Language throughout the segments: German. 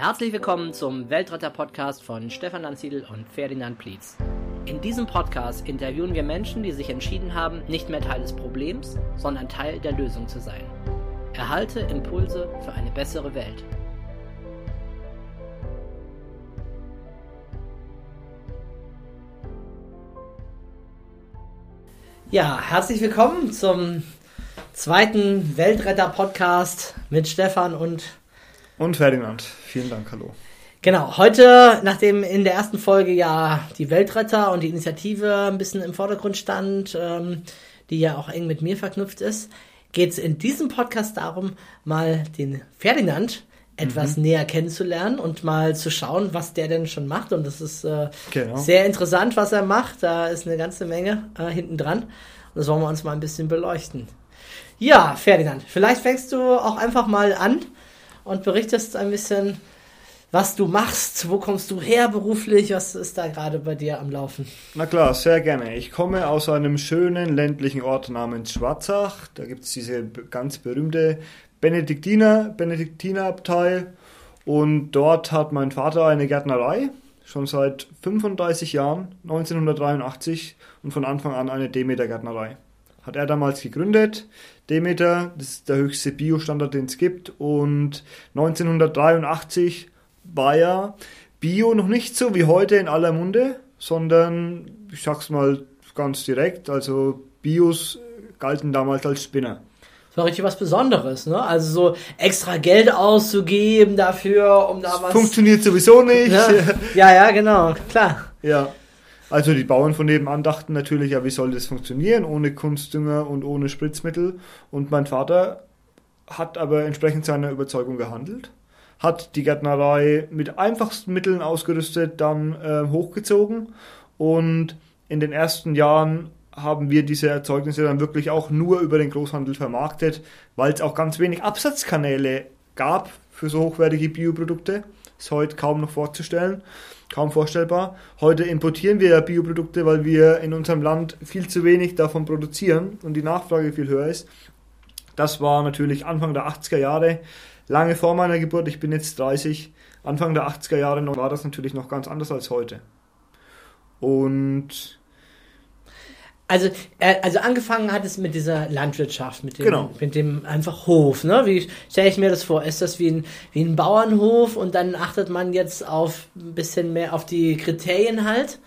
Herzlich willkommen zum Weltretter-Podcast von Stefan Lanziedl und Ferdinand Plietz. In diesem Podcast interviewen wir Menschen, die sich entschieden haben, nicht mehr Teil des Problems, sondern Teil der Lösung zu sein. Erhalte Impulse für eine bessere Welt. Ja, herzlich willkommen zum zweiten Weltretter-Podcast mit Stefan und und Ferdinand. Vielen Dank, hallo. Genau, heute, nachdem in der ersten Folge ja die Weltretter und die Initiative ein bisschen im Vordergrund stand, ähm, die ja auch eng mit mir verknüpft ist, geht es in diesem Podcast darum, mal den Ferdinand etwas mhm. näher kennenzulernen und mal zu schauen, was der denn schon macht. Und das ist äh, genau. sehr interessant, was er macht. Da ist eine ganze Menge äh, hinten dran. Und das wollen wir uns mal ein bisschen beleuchten. Ja, Ferdinand, vielleicht fängst du auch einfach mal an und berichtest ein bisschen, was du machst, wo kommst du her beruflich, was ist da gerade bei dir am Laufen? Na klar, sehr gerne. Ich komme aus einem schönen ländlichen Ort namens Schwarzach. Da gibt es diese ganz berühmte Benediktiner, Benediktinerabtei und dort hat mein Vater eine Gärtnerei, schon seit 35 Jahren, 1983 und von Anfang an eine Demeter-Gärtnerei. Hat er damals gegründet. Demeter, das ist der höchste Bio-Standard, den es gibt. Und 1983 war ja Bio noch nicht so wie heute in aller Munde, sondern ich sag's mal ganz direkt, also Bios galten damals als Spinner. Das war richtig was Besonderes, ne? Also so extra Geld auszugeben dafür, um da was. Funktioniert sowieso nicht. Ne? Ja, ja, genau, klar. Ja. Also die Bauern von nebenan dachten natürlich, ja, wie soll das funktionieren ohne Kunstdünger und ohne Spritzmittel? Und mein Vater hat aber entsprechend seiner Überzeugung gehandelt, hat die Gärtnerei mit einfachsten Mitteln ausgerüstet, dann äh, hochgezogen und in den ersten Jahren haben wir diese Erzeugnisse dann wirklich auch nur über den Großhandel vermarktet, weil es auch ganz wenig Absatzkanäle gab für so hochwertige Bioprodukte. Ist heute kaum noch vorzustellen kaum vorstellbar. Heute importieren wir ja Bioprodukte, weil wir in unserem Land viel zu wenig davon produzieren und die Nachfrage viel höher ist. Das war natürlich Anfang der 80er Jahre, lange vor meiner Geburt, ich bin jetzt 30. Anfang der 80er Jahre war das natürlich noch ganz anders als heute. Und also, äh, also angefangen hat es mit dieser Landwirtschaft, mit dem, genau. mit dem einfach Hof. Ne? Wie stelle ich mir das vor? Ist das wie ein, wie ein Bauernhof und dann achtet man jetzt auf ein bisschen mehr auf die Kriterien halt?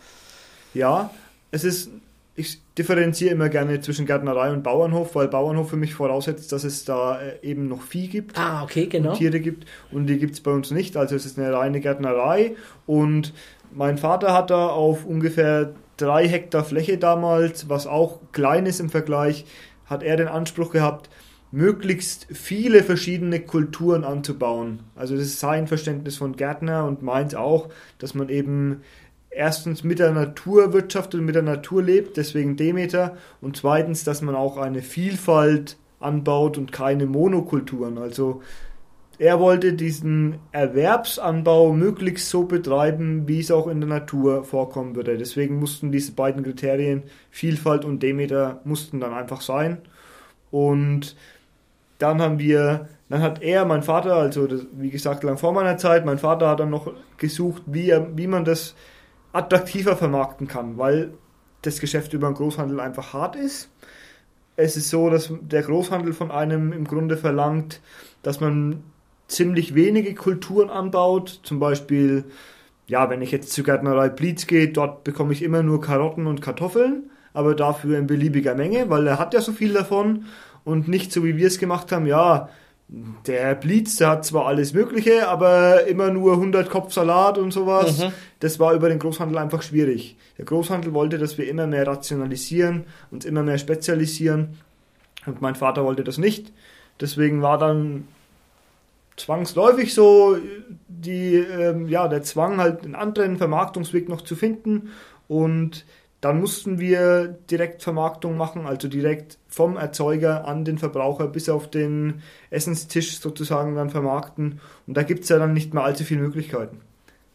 Ja, es ist, ich differenziere immer gerne zwischen Gärtnerei und Bauernhof, weil Bauernhof für mich voraussetzt, dass es da äh, eben noch Vieh gibt. Ah, okay, genau. Und Tiere gibt und die gibt es bei uns nicht. Also es ist eine reine Gärtnerei und mein Vater hat da auf ungefähr drei Hektar Fläche damals, was auch klein ist im Vergleich, hat er den Anspruch gehabt, möglichst viele verschiedene Kulturen anzubauen. Also das ist sein Verständnis von Gärtner und meins auch, dass man eben erstens mit der Natur wirtschaftet und mit der Natur lebt, deswegen Demeter, und zweitens, dass man auch eine Vielfalt anbaut und keine Monokulturen. Also er wollte diesen Erwerbsanbau möglichst so betreiben, wie es auch in der Natur vorkommen würde. Deswegen mussten diese beiden Kriterien, Vielfalt und Demeter, mussten dann einfach sein. Und dann haben wir, dann hat er, mein Vater, also das, wie gesagt, lang vor meiner Zeit, mein Vater hat dann noch gesucht, wie, er, wie man das attraktiver vermarkten kann, weil das Geschäft über den Großhandel einfach hart ist. Es ist so, dass der Großhandel von einem im Grunde verlangt, dass man ziemlich wenige Kulturen anbaut. Zum Beispiel, ja, wenn ich jetzt zur Gärtnerei Blitz gehe, dort bekomme ich immer nur Karotten und Kartoffeln, aber dafür in beliebiger Menge, weil er hat ja so viel davon und nicht so wie wir es gemacht haben, ja, der Blitz, der hat zwar alles Mögliche, aber immer nur 100 Kopf Salat und sowas. Mhm. Das war über den Großhandel einfach schwierig. Der Großhandel wollte, dass wir immer mehr rationalisieren, uns immer mehr spezialisieren. Und mein Vater wollte das nicht. Deswegen war dann zwangsläufig so die, ähm, ja, der Zwang, halt einen anderen Vermarktungsweg noch zu finden. Und dann mussten wir Direktvermarktung machen, also direkt vom Erzeuger an den Verbraucher bis auf den Essenstisch sozusagen dann vermarkten. Und da gibt es ja dann nicht mehr allzu viele Möglichkeiten.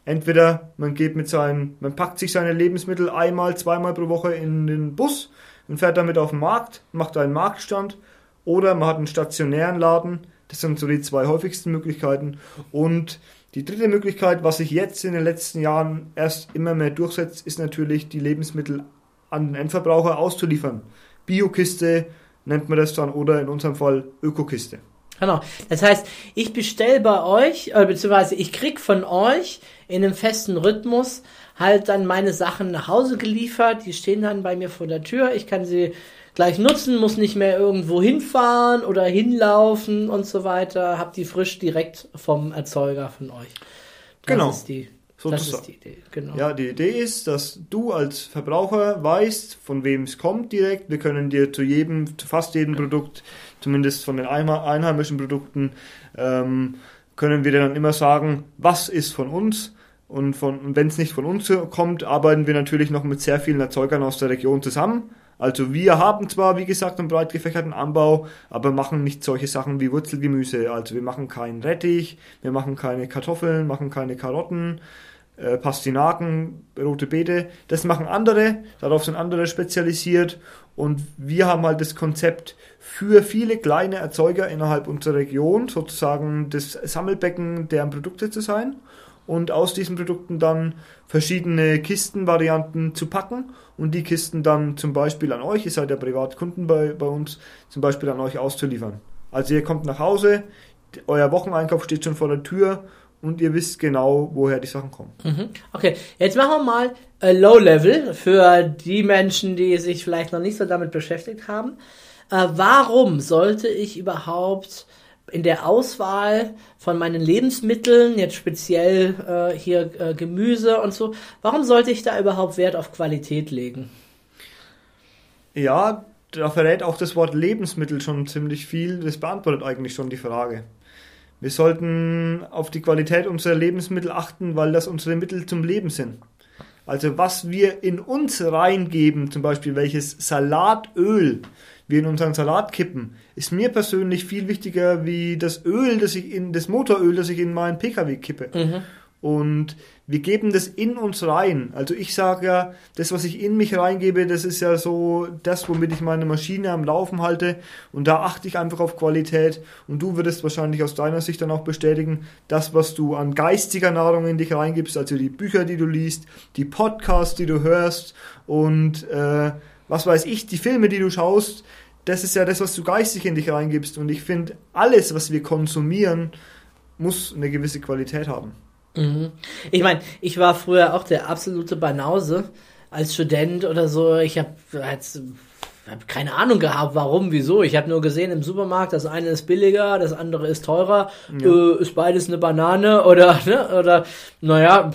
Entweder man geht mit seinen, man packt sich seine Lebensmittel einmal, zweimal pro Woche in den Bus und fährt damit auf den Markt, macht einen Marktstand, oder man hat einen stationären Laden, Das sind so die zwei häufigsten Möglichkeiten. Und die dritte Möglichkeit, was sich jetzt in den letzten Jahren erst immer mehr durchsetzt, ist natürlich, die Lebensmittel an den Endverbraucher auszuliefern. Biokiste nennt man das dann oder in unserem Fall Ökokiste. Genau. Das heißt, ich bestelle bei euch, äh, beziehungsweise ich krieg von euch in einem festen Rhythmus halt dann meine Sachen nach Hause geliefert. Die stehen dann bei mir vor der Tür. Ich kann sie gleich nutzen, muss nicht mehr irgendwo hinfahren oder hinlaufen und so weiter. Hab die frisch direkt vom Erzeuger von euch. Das genau. Ist die, das ist die Idee, genau. Ja, die Idee ist, dass du als Verbraucher weißt, von wem es kommt direkt. Wir können dir zu jedem, zu fast jedem Produkt, zumindest von den einheimischen Produkten, ähm, können wir dir dann immer sagen, was ist von uns. Und, und wenn es nicht von uns kommt, arbeiten wir natürlich noch mit sehr vielen Erzeugern aus der Region zusammen also wir haben zwar, wie gesagt, einen breit gefächerten Anbau, aber machen nicht solche Sachen wie Wurzelgemüse. Also wir machen keinen Rettich, wir machen keine Kartoffeln, machen keine Karotten, äh, Pastinaken, rote Beete. Das machen andere, darauf sind andere spezialisiert und wir haben halt das Konzept für viele kleine Erzeuger innerhalb unserer Region, sozusagen das Sammelbecken deren Produkte zu sein und aus diesen Produkten dann verschiedene Kistenvarianten zu packen und die Kisten dann zum Beispiel an euch, ihr seid ja Privatkunden bei, bei uns, zum Beispiel an euch auszuliefern. Also ihr kommt nach Hause, euer Wocheneinkauf steht schon vor der Tür und ihr wisst genau, woher die Sachen kommen. Mhm. Okay, jetzt machen wir mal äh, Low Level für die Menschen, die sich vielleicht noch nicht so damit beschäftigt haben. Äh, warum sollte ich überhaupt in der Auswahl von meinen Lebensmitteln, jetzt speziell äh, hier äh, Gemüse und so, warum sollte ich da überhaupt Wert auf Qualität legen? Ja, da verrät auch das Wort Lebensmittel schon ziemlich viel. Das beantwortet eigentlich schon die Frage. Wir sollten auf die Qualität unserer Lebensmittel achten, weil das unsere Mittel zum Leben sind. Also was wir in uns reingeben, zum Beispiel welches Salatöl wir in unseren Salat kippen, ist mir persönlich viel wichtiger wie das Öl, das ich in das Motoröl, das ich in meinen PKW kippe. Mhm. Und wir geben das in uns rein. Also ich sage ja, das, was ich in mich reingebe, das ist ja so das, womit ich meine Maschine am Laufen halte. Und da achte ich einfach auf Qualität. Und du würdest wahrscheinlich aus deiner Sicht dann auch bestätigen, das, was du an geistiger Nahrung in dich reingibst, also die Bücher, die du liest, die Podcasts, die du hörst und äh, was weiß ich, die Filme, die du schaust, das ist ja das, was du geistig in dich reingibst. Und ich finde, alles, was wir konsumieren, muss eine gewisse Qualität haben. Mhm. Ich meine, ich war früher auch der absolute Banause als Student oder so. Ich habe habe keine Ahnung gehabt, warum, wieso. Ich habe nur gesehen im Supermarkt, das eine ist billiger, das andere ist teurer, ja. äh, ist beides eine Banane oder, ne, oder, naja,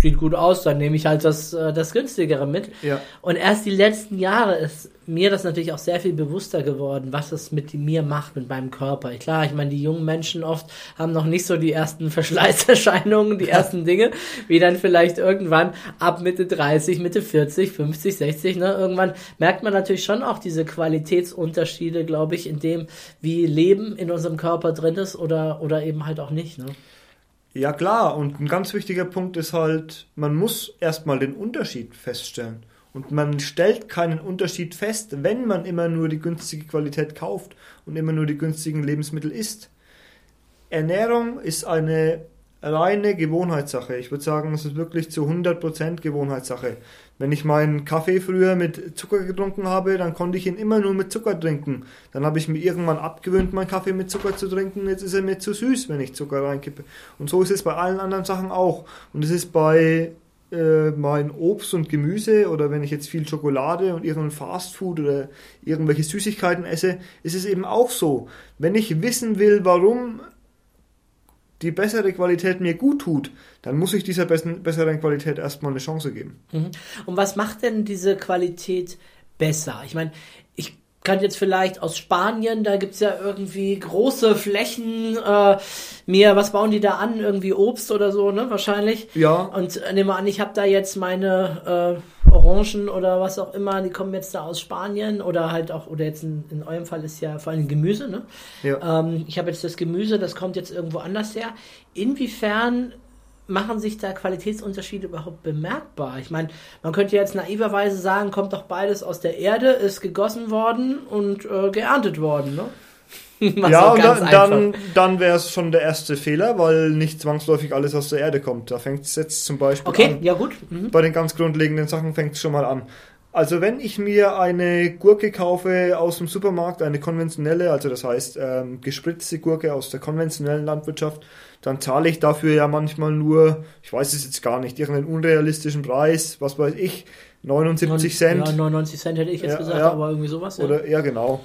sieht gut aus, dann nehme ich halt das, äh, das günstigere mit. Ja. Und erst die letzten Jahre ist mir das natürlich auch sehr viel bewusster geworden, was es mit mir macht, mit meinem Körper. Klar, ich meine, die jungen Menschen oft haben noch nicht so die ersten Verschleißerscheinungen, die ersten Dinge, wie dann vielleicht irgendwann ab Mitte 30, Mitte 40, 50, 60, ne, irgendwann merkt man natürlich schon auch diese Qualitätsunterschiede, glaube ich, in dem, wie Leben in unserem Körper drin ist oder, oder eben halt auch nicht, ne? Ja klar, und ein ganz wichtiger Punkt ist halt, man muss erstmal den Unterschied feststellen. Und man stellt keinen Unterschied fest, wenn man immer nur die günstige Qualität kauft und immer nur die günstigen Lebensmittel isst. Ernährung ist eine reine Gewohnheitssache. Ich würde sagen, es ist wirklich zu 100% Gewohnheitssache. Wenn ich meinen Kaffee früher mit Zucker getrunken habe, dann konnte ich ihn immer nur mit Zucker trinken. Dann habe ich mir irgendwann abgewöhnt, meinen Kaffee mit Zucker zu trinken. Jetzt ist er mir zu süß, wenn ich Zucker reinkippe. Und so ist es bei allen anderen Sachen auch. Und es ist bei äh, mein Obst und Gemüse oder wenn ich jetzt viel Schokolade und irgendein Fastfood oder irgendwelche Süßigkeiten esse, ist es eben auch so. Wenn ich wissen will, warum die bessere Qualität mir gut tut, dann muss ich dieser besseren Qualität erstmal eine Chance geben. Mhm. Und was macht denn diese Qualität besser? Ich meine, kann jetzt vielleicht aus Spanien, da gibt's ja irgendwie große Flächen, äh, mir, was bauen die da an? Irgendwie Obst oder so, ne? Wahrscheinlich. Ja. Und äh, nehme an, ich habe da jetzt meine äh, Orangen oder was auch immer, die kommen jetzt da aus Spanien oder halt auch, oder jetzt in, in eurem Fall ist ja vor allem Gemüse, ne? Ja. Ähm, ich habe jetzt das Gemüse, das kommt jetzt irgendwo anders her. Inwiefern machen sich da Qualitätsunterschiede überhaupt bemerkbar? Ich meine, man könnte jetzt naiverweise sagen, kommt doch beides aus der Erde, ist gegossen worden und äh, geerntet worden, ne? ja, und dann, dann, dann wäre es schon der erste Fehler, weil nicht zwangsläufig alles aus der Erde kommt. Da fängt es jetzt zum Beispiel okay, an. Okay, ja gut. Mhm. Bei den ganz grundlegenden Sachen fängt es schon mal an. Also wenn ich mir eine Gurke kaufe aus dem Supermarkt, eine konventionelle, also das heißt ähm, gespritzte Gurke aus der konventionellen Landwirtschaft, dann zahle ich dafür ja manchmal nur, ich weiß es jetzt gar nicht, irgendeinen unrealistischen Preis, was weiß ich, 79 Cent. Ja, 99 Cent hätte ich jetzt ja, gesagt, ja. aber irgendwie sowas. Ja. Oder ja, genau.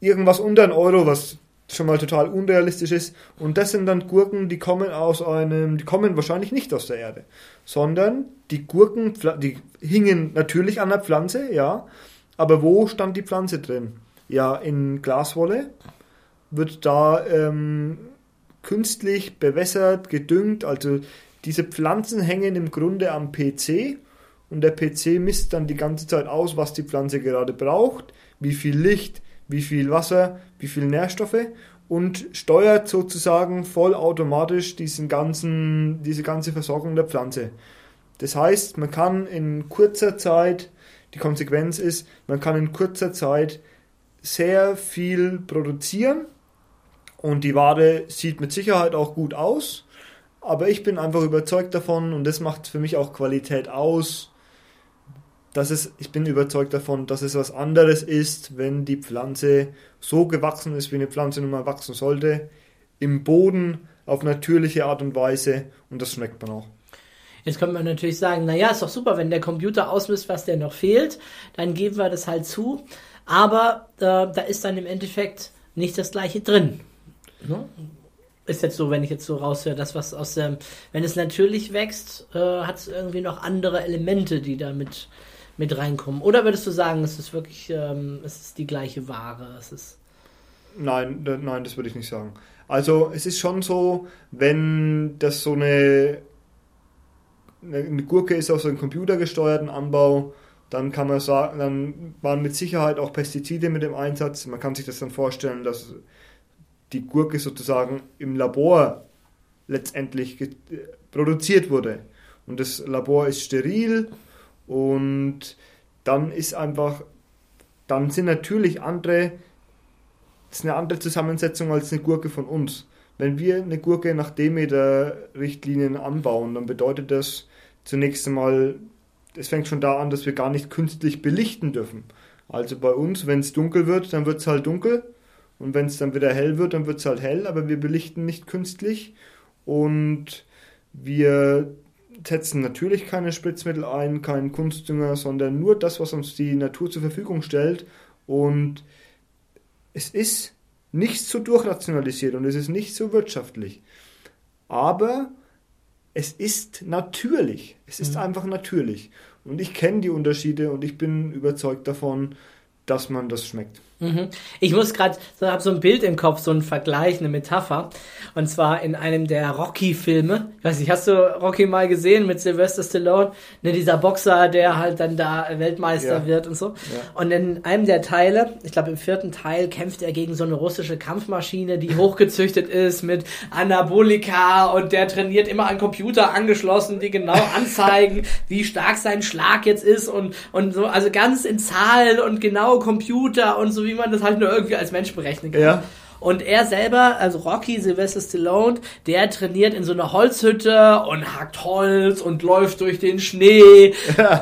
Irgendwas unter ein Euro, was schon mal total unrealistisch ist. Und das sind dann Gurken, die kommen aus einem, die kommen wahrscheinlich nicht aus der Erde, sondern die Gurken, die hingen natürlich an der Pflanze, ja. Aber wo stand die Pflanze drin? Ja, in Glaswolle wird da ähm, künstlich bewässert, gedüngt. Also diese Pflanzen hängen im Grunde am PC und der PC misst dann die ganze Zeit aus, was die Pflanze gerade braucht, wie viel Licht, wie viel Wasser, wie viel Nährstoffe und steuert sozusagen vollautomatisch diesen ganzen, diese ganze Versorgung der Pflanze. Das heißt, man kann in kurzer Zeit, die Konsequenz ist, man kann in kurzer Zeit sehr viel produzieren und die Ware sieht mit Sicherheit auch gut aus. Aber ich bin einfach überzeugt davon und das macht für mich auch Qualität aus, dass es, ich bin überzeugt davon, dass es was anderes ist, wenn die Pflanze so gewachsen ist, wie eine Pflanze nun mal wachsen sollte, im Boden auf natürliche Art und Weise und das schmeckt man auch. Jetzt könnte man natürlich sagen, naja, ist doch super, wenn der Computer ausmisst, was der noch fehlt, dann geben wir das halt zu. Aber äh, da ist dann im Endeffekt nicht das gleiche drin. Ne? Ist jetzt so, wenn ich jetzt so raushöre, das, was aus dem, wenn es natürlich wächst, äh, hat es irgendwie noch andere Elemente, die damit mit reinkommen? Oder würdest du sagen, es ist wirklich, ähm, es ist die gleiche Ware? Es ist nein, nein, das würde ich nicht sagen. Also es ist schon so, wenn das so eine, eine Gurke ist aus einem computergesteuerten Anbau, dann kann man sagen, dann waren mit Sicherheit auch Pestizide mit dem Einsatz. Man kann sich das dann vorstellen, dass die Gurke sozusagen im Labor letztendlich produziert wurde. Und das Labor ist steril, und dann ist einfach, dann sind natürlich andere, ist eine andere Zusammensetzung als eine Gurke von uns. Wenn wir eine Gurke nach Demeter-Richtlinien anbauen, dann bedeutet das zunächst einmal, es fängt schon da an, dass wir gar nicht künstlich belichten dürfen. Also bei uns, wenn es dunkel wird, dann wird es halt dunkel. Und wenn es dann wieder hell wird, dann wird es halt hell, aber wir belichten nicht künstlich. Und wir setzen natürlich keine Spritzmittel ein, keinen Kunstdünger, sondern nur das, was uns die Natur zur Verfügung stellt. Und es ist nicht so durchrationalisiert und es ist nicht so wirtschaftlich. Aber es ist natürlich. Es ist mhm. einfach natürlich. Und ich kenne die Unterschiede und ich bin überzeugt davon, dass man das schmeckt. Mhm. Ich muss gerade, so habe so ein Bild im Kopf, so ein Vergleich, eine Metapher. Und zwar in einem der Rocky-Filme. Ich weiß nicht, hast du Rocky mal gesehen mit Sylvester Stallone? Ne, dieser Boxer, der halt dann da Weltmeister ja. wird und so. Ja. Und in einem der Teile, ich glaube im vierten Teil, kämpft er gegen so eine russische Kampfmaschine, die hochgezüchtet ist mit Anabolika und der trainiert immer an Computer angeschlossen, die genau anzeigen, wie stark sein Schlag jetzt ist und, und so, also ganz in Zahlen und genau Computer und so wie man das halt nur irgendwie als Mensch berechnen kann. Ja. Und er selber, also Rocky Sylvester Stallone, der trainiert in so einer Holzhütte und hackt Holz und läuft durch den Schnee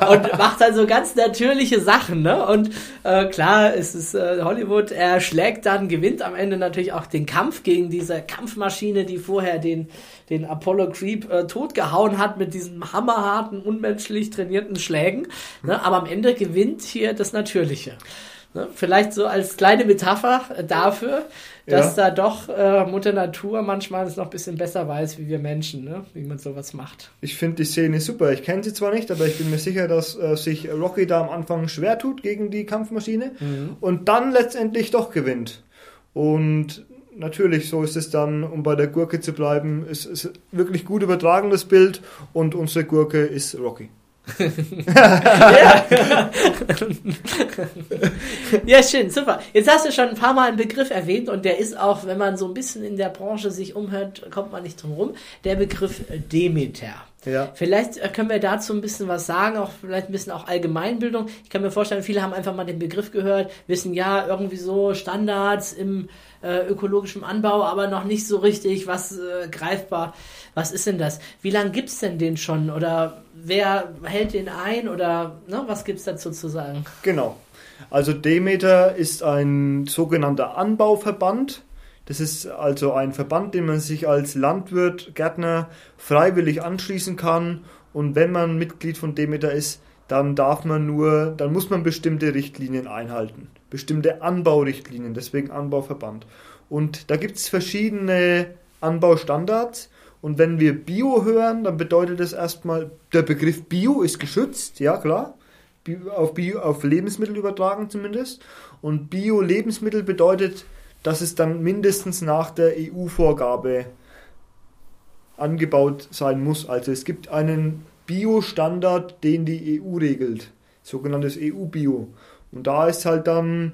und macht halt so ganz natürliche Sachen, ne? Und äh, klar, es ist äh, Hollywood, er schlägt dann, gewinnt am Ende natürlich auch den Kampf gegen diese Kampfmaschine, die vorher den, den Apollo Creep äh, totgehauen hat mit diesen hammerharten, unmenschlich trainierten Schlägen. Ne? Aber am Ende gewinnt hier das Natürliche. Ne? Vielleicht so als kleine Metapher dafür, dass ja. da doch äh, Mutter Natur manchmal es noch ein bisschen besser weiß, wie wir Menschen, ne? wie man sowas macht. Ich finde die Szene super. Ich kenne sie zwar nicht, aber ich bin mir sicher, dass äh, sich Rocky da am Anfang schwer tut gegen die Kampfmaschine mhm. und dann letztendlich doch gewinnt. Und natürlich, so ist es dann, um bei der Gurke zu bleiben, ist es wirklich gut übertragen, das Bild, und unsere Gurke ist Rocky ja. ja, schön, super. Jetzt hast du schon ein paar Mal einen Begriff erwähnt und der ist auch, wenn man so ein bisschen in der Branche sich umhört, kommt man nicht drum rum. Der Begriff Demeter. Ja. Vielleicht äh, können wir dazu ein bisschen was sagen, auch vielleicht ein bisschen auch Allgemeinbildung. Ich kann mir vorstellen, viele haben einfach mal den Begriff gehört, wissen ja irgendwie so Standards im äh, ökologischen Anbau, aber noch nicht so richtig was äh, greifbar. Was ist denn das? Wie lange gibt es denn den schon? Oder wer hält den ein? Oder ne, was gibt es dazu zu sagen? Genau. Also Demeter ist ein sogenannter Anbauverband. Das ist also ein Verband, den man sich als Landwirt, Gärtner freiwillig anschließen kann. Und wenn man Mitglied von Demeter ist, dann darf man nur, dann muss man bestimmte Richtlinien einhalten. Bestimmte Anbaurichtlinien, deswegen Anbauverband. Und da gibt es verschiedene Anbaustandards. Und wenn wir Bio hören, dann bedeutet das erstmal, der Begriff Bio ist geschützt, ja klar auf, Bio, auf Lebensmittel übertragen zumindest. Und Bio-Lebensmittel bedeutet, dass es dann mindestens nach der EU-Vorgabe angebaut sein muss. Also es gibt einen Bio-Standard, den die EU regelt, sogenanntes EU-Bio. Und da ist halt dann,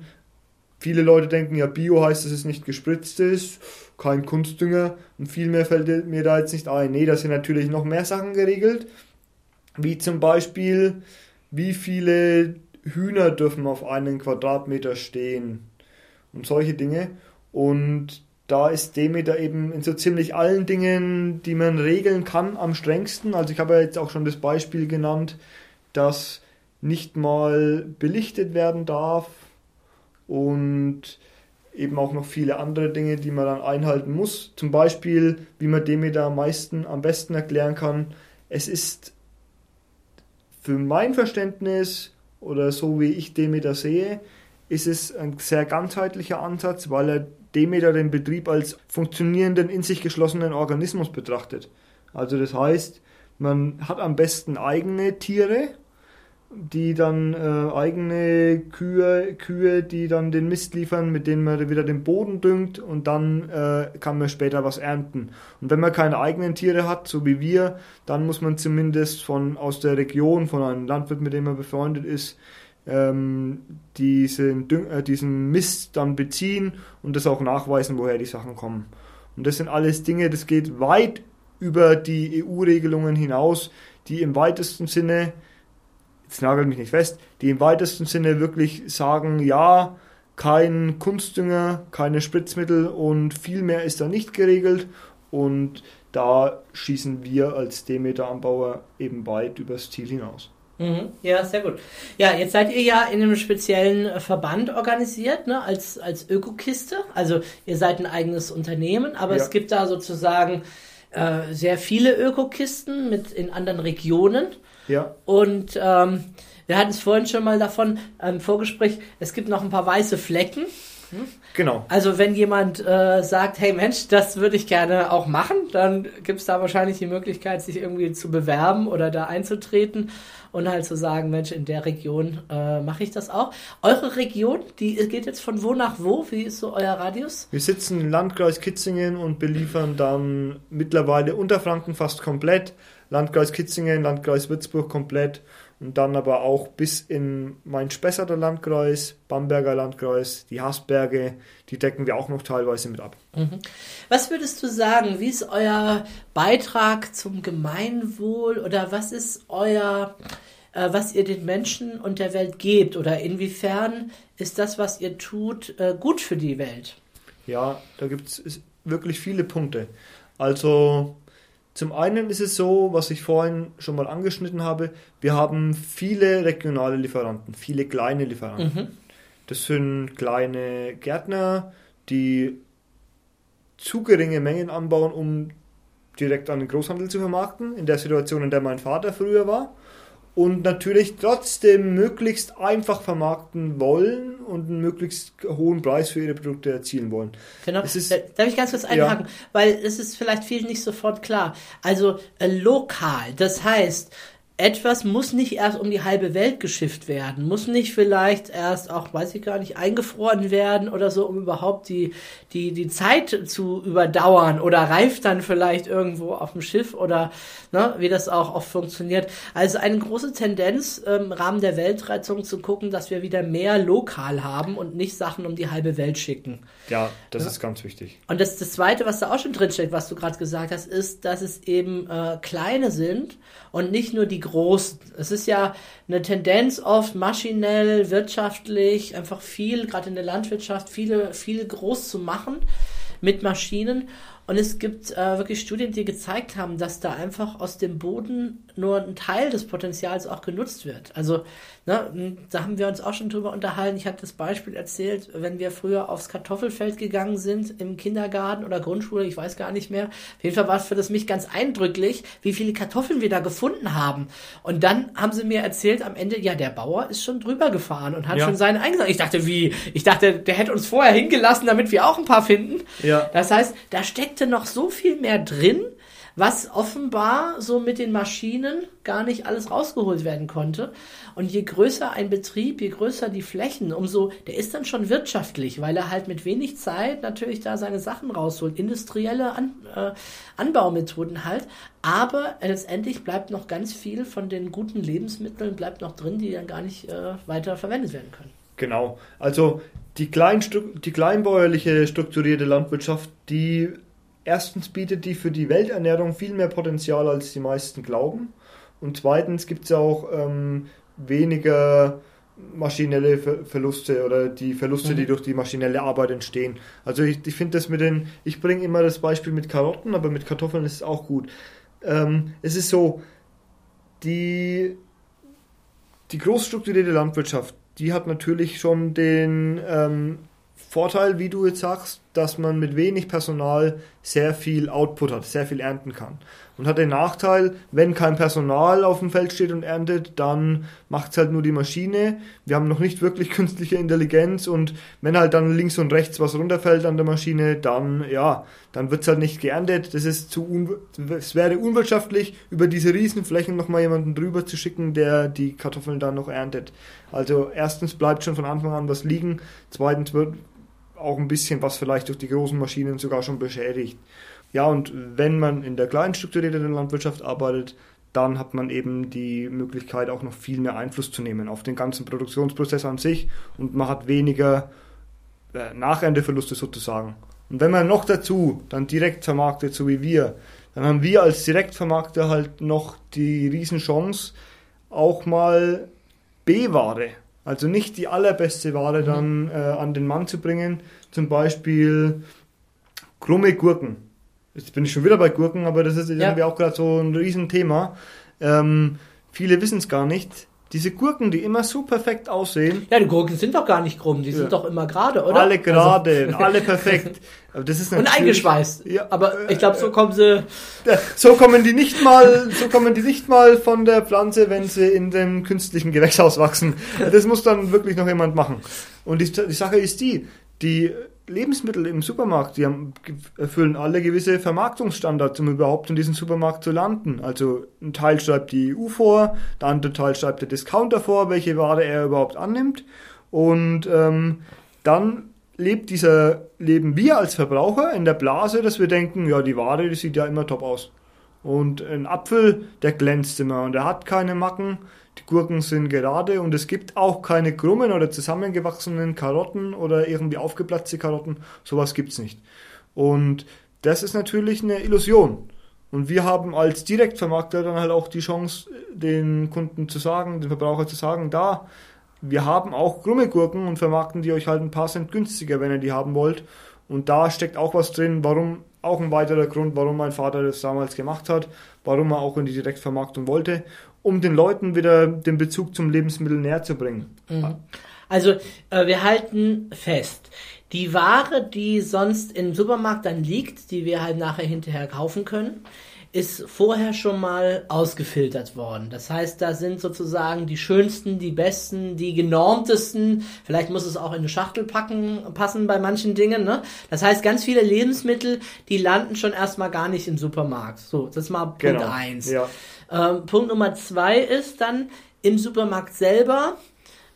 viele Leute denken ja, Bio heißt, dass es nicht gespritzt ist, kein Kunstdünger und viel mehr fällt mir da jetzt nicht ein. Nee, da sind natürlich noch mehr Sachen geregelt, wie zum Beispiel wie viele Hühner dürfen auf einen Quadratmeter stehen und solche Dinge. Und da ist Demeter eben in so ziemlich allen Dingen, die man regeln kann, am strengsten. Also ich habe ja jetzt auch schon das Beispiel genannt, dass nicht mal belichtet werden darf und eben auch noch viele andere Dinge, die man dann einhalten muss. Zum Beispiel, wie man Demeter am meisten, am besten erklären kann, es ist für mein Verständnis oder so wie ich Demeter sehe, ist es ein sehr ganzheitlicher Ansatz, weil er Demeter den Betrieb als funktionierenden, in sich geschlossenen Organismus betrachtet. Also das heißt, man hat am besten eigene Tiere, die dann äh, eigene Kühe, Kühe, die dann den Mist liefern, mit denen man wieder den Boden düngt und dann äh, kann man später was ernten. Und wenn man keine eigenen Tiere hat, so wie wir, dann muss man zumindest von aus der Region, von einem Landwirt, mit dem man befreundet ist, ähm, diesen, äh, diesen Mist dann beziehen und das auch nachweisen, woher die Sachen kommen. Und das sind alles Dinge, das geht weit über die EU-Regelungen hinaus, die im weitesten Sinne jetzt nagelt mich nicht fest, die im weitesten Sinne wirklich sagen, ja, kein Kunstdünger, keine Spritzmittel und viel mehr ist da nicht geregelt und da schießen wir als Demeter-Anbauer eben weit übers Ziel hinaus. Mhm. Ja, sehr gut. Ja, jetzt seid ihr ja in einem speziellen Verband organisiert, ne, als, als Ökokiste. Also ihr seid ein eigenes Unternehmen, aber ja. es gibt da sozusagen äh, sehr viele Ökokisten mit in anderen Regionen. Ja. Und ähm, wir hatten es vorhin schon mal davon im Vorgespräch, es gibt noch ein paar weiße Flecken. Hm? Genau. Also wenn jemand äh, sagt, hey Mensch, das würde ich gerne auch machen, dann gibt es da wahrscheinlich die Möglichkeit, sich irgendwie zu bewerben oder da einzutreten und halt zu sagen, Mensch, in der Region äh, mache ich das auch. Eure Region, die geht jetzt von wo nach wo? Wie ist so euer Radius? Wir sitzen im Landkreis Kitzingen und beliefern dann mittlerweile Unterfranken fast komplett, Landkreis Kitzingen, Landkreis Würzburg komplett und dann aber auch bis in Main-Spessarter Landkreis, Bamberger Landkreis, die Haßberge, die decken wir auch noch teilweise mit ab. Mhm. Was würdest du sagen, wie ist euer Beitrag zum Gemeinwohl oder was ist euer, äh, was ihr den Menschen und der Welt gebt oder inwiefern ist das, was ihr tut, äh, gut für die Welt? Ja, da gibt es wirklich viele Punkte. Also zum einen ist es so, was ich vorhin schon mal angeschnitten habe, wir haben viele regionale Lieferanten, viele kleine Lieferanten. Mhm. Das sind kleine Gärtner, die zu geringe Mengen anbauen, um direkt an den Großhandel zu vermarkten, in der Situation, in der mein Vater früher war und natürlich trotzdem möglichst einfach vermarkten wollen und einen möglichst hohen Preis für ihre Produkte erzielen wollen. Genau. Ist, Darf ich ganz kurz einhaken? Ja. Weil es ist vielleicht vielen nicht sofort klar. Also äh, lokal, das heißt, etwas muss nicht erst um die halbe Welt geschifft werden, muss nicht vielleicht erst auch, weiß ich gar nicht, eingefroren werden oder so, um überhaupt die, die, die Zeit zu überdauern oder reift dann vielleicht irgendwo auf dem Schiff oder ne, wie das auch oft funktioniert. Also eine große Tendenz im Rahmen der Weltrettung zu gucken, dass wir wieder mehr lokal haben und nicht Sachen um die halbe Welt schicken. Ja, das ja. ist ganz wichtig. Und das, das Zweite, was da auch schon drinsteckt, was du gerade gesagt hast, ist, dass es eben äh, kleine sind und nicht nur die großen. Es ist ja eine Tendenz oft maschinell, wirtschaftlich, einfach viel, gerade in der Landwirtschaft, viele, viel groß zu machen mit Maschinen. Und es gibt äh, wirklich Studien, die gezeigt haben, dass da einfach aus dem Boden nur ein Teil des Potenzials auch genutzt wird. Also ne, da haben wir uns auch schon drüber unterhalten. Ich hatte das Beispiel erzählt, wenn wir früher aufs Kartoffelfeld gegangen sind im Kindergarten oder Grundschule, ich weiß gar nicht mehr. Auf jeden Fall war es für das mich ganz eindrücklich, wie viele Kartoffeln wir da gefunden haben. Und dann haben sie mir erzählt am Ende, ja, der Bauer ist schon drüber gefahren und hat ja. schon seine eingesammelt. Ich dachte, wie? Ich dachte, der hätte uns vorher hingelassen, damit wir auch ein paar finden. Ja. Das heißt, da steckte noch so viel mehr drin, was offenbar so mit den Maschinen gar nicht alles rausgeholt werden konnte. Und je größer ein Betrieb, je größer die Flächen, umso, der ist dann schon wirtschaftlich, weil er halt mit wenig Zeit natürlich da seine Sachen rausholt, industrielle An äh, Anbaumethoden halt. Aber letztendlich bleibt noch ganz viel von den guten Lebensmitteln bleibt noch drin, die dann gar nicht äh, weiter verwendet werden können. Genau. Also die, klein, die kleinbäuerliche strukturierte Landwirtschaft, die erstens bietet die für die Welternährung viel mehr Potenzial, als die meisten glauben. Und zweitens gibt es auch ähm, weniger maschinelle Verluste oder die Verluste, mhm. die durch die maschinelle Arbeit entstehen. Also ich, ich finde das mit den, ich bringe immer das Beispiel mit Karotten, aber mit Kartoffeln ist es auch gut. Ähm, es ist so, die, die großstrukturierte Landwirtschaft, die hat natürlich schon den ähm, Vorteil, wie du jetzt sagst, dass man mit wenig Personal sehr viel Output hat, sehr viel ernten kann. Und hat den Nachteil, wenn kein Personal auf dem Feld steht und erntet, dann macht es halt nur die Maschine. Wir haben noch nicht wirklich künstliche Intelligenz und wenn halt dann links und rechts was runterfällt an der Maschine, dann ja, dann wird es halt nicht geerntet. Das ist zu es wäre unwirtschaftlich, über diese Riesenflächen nochmal jemanden drüber zu schicken, der die Kartoffeln dann noch erntet. Also erstens bleibt schon von Anfang an was liegen, zweitens wird auch ein bisschen was vielleicht durch die großen Maschinen sogar schon beschädigt. Ja, und wenn man in der kleinen strukturierten Landwirtschaft arbeitet, dann hat man eben die Möglichkeit, auch noch viel mehr Einfluss zu nehmen auf den ganzen Produktionsprozess an sich und man hat weniger äh, Nachrendeverluste sozusagen. Und wenn man noch dazu dann direkt vermarktet, so wie wir, dann haben wir als Direktvermarkter halt noch die Riesenchance, auch mal B-Ware also nicht die allerbeste Ware mhm. dann äh, an den Mann zu bringen. Zum Beispiel krumme Gurken. Jetzt bin ich schon wieder bei Gurken, aber das ist ja. irgendwie auch gerade so ein Riesenthema. Ähm, viele wissen es gar nicht. Diese Gurken, die immer so perfekt aussehen. Ja, die Gurken sind doch gar nicht krumm, die sind doch immer gerade, oder? Alle gerade, also. alle perfekt. Aber das ist Und eingeschweißt. Ja, aber ich glaube, so kommen sie. So kommen die nicht mal, so kommen die nicht mal von der Pflanze, wenn sie in dem künstlichen Gewächshaus wachsen. Das muss dann wirklich noch jemand machen. Und die, die Sache ist die, die Lebensmittel im Supermarkt, die haben, erfüllen alle gewisse Vermarktungsstandards, um überhaupt in diesem Supermarkt zu landen. Also ein Teil schreibt die EU vor, der andere Teil schreibt der Discounter vor, welche Ware er überhaupt annimmt. Und ähm, dann lebt dieser, leben wir als Verbraucher in der Blase, dass wir denken, ja, die Ware, die sieht ja immer top aus. Und ein Apfel, der glänzt immer und er hat keine Macken die Gurken sind gerade und es gibt auch keine krummen oder zusammengewachsenen Karotten oder irgendwie aufgeplatzte Karotten. Sowas gibt es nicht. Und das ist natürlich eine Illusion. Und wir haben als Direktvermarkter dann halt auch die Chance, den Kunden zu sagen, den Verbraucher zu sagen, da, wir haben auch krumme Gurken und vermarkten die euch halt ein paar Cent günstiger, wenn ihr die haben wollt. Und da steckt auch was drin, warum, auch ein weiterer Grund, warum mein Vater das damals gemacht hat, warum er auch in die Direktvermarktung wollte um den Leuten wieder den Bezug zum Lebensmittel näher zu bringen. Mhm. Also äh, wir halten fest, die Ware, die sonst im Supermarkt dann liegt, die wir halt nachher hinterher kaufen können, ist vorher schon mal ausgefiltert worden. Das heißt, da sind sozusagen die schönsten, die besten, die genormtesten. Vielleicht muss es auch in eine Schachtel packen, passen bei manchen Dingen. Ne? Das heißt, ganz viele Lebensmittel, die landen schon erstmal gar nicht im Supermarkt. So, das ist mal Punkt Genau, eins. ja. Ähm, Punkt Nummer zwei ist dann im Supermarkt selber,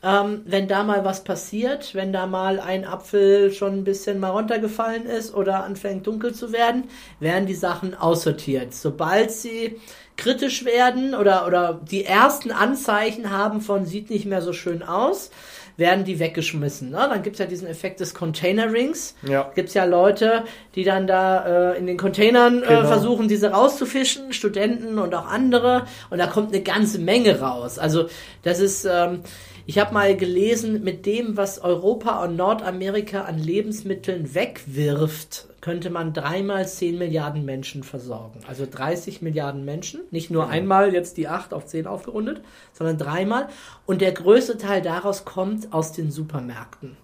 ähm, wenn da mal was passiert, wenn da mal ein Apfel schon ein bisschen mal runtergefallen ist oder anfängt dunkel zu werden, werden die Sachen aussortiert. Sobald sie kritisch werden oder, oder die ersten Anzeichen haben von sieht nicht mehr so schön aus, werden die weggeschmissen. Ne? Dann gibt's ja diesen Effekt des Container-Rings. Ja. Gibt's ja Leute, die dann da äh, in den Containern äh, Genau. versuchen, diese rauszufischen, Studenten und auch andere. Und da kommt eine ganze Menge raus. Also das ist, ähm, ich habe mal gelesen, mit dem, was Europa und Nordamerika an Lebensmitteln wegwirft, könnte man dreimal 10 Milliarden Menschen versorgen. Also 30 Milliarden Menschen. Nicht nur einmal jetzt die 8 auf 10 aufgerundet, sondern dreimal. Und der größte Teil daraus kommt aus den Supermärkten.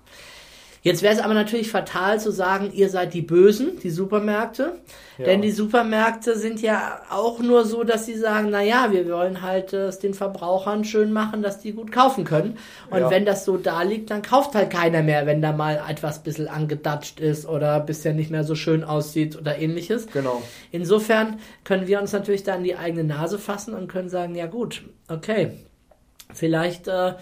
Jetzt wäre es aber natürlich fatal zu sagen, ihr seid die Bösen, die Supermärkte. Ja. Denn die Supermärkte sind ja auch nur so, dass sie sagen, na ja, wir wollen halt äh, es den Verbrauchern schön machen, dass die gut kaufen können. Und Ja. wenn das so da liegt, dann kauft halt keiner mehr, wenn da mal etwas bisschen angedatscht ist oder bisher nicht mehr so schön aussieht oder ähnliches. Genau. Insofern können wir uns natürlich da in die eigene Nase fassen und können sagen, ja gut, okay, vielleicht äh,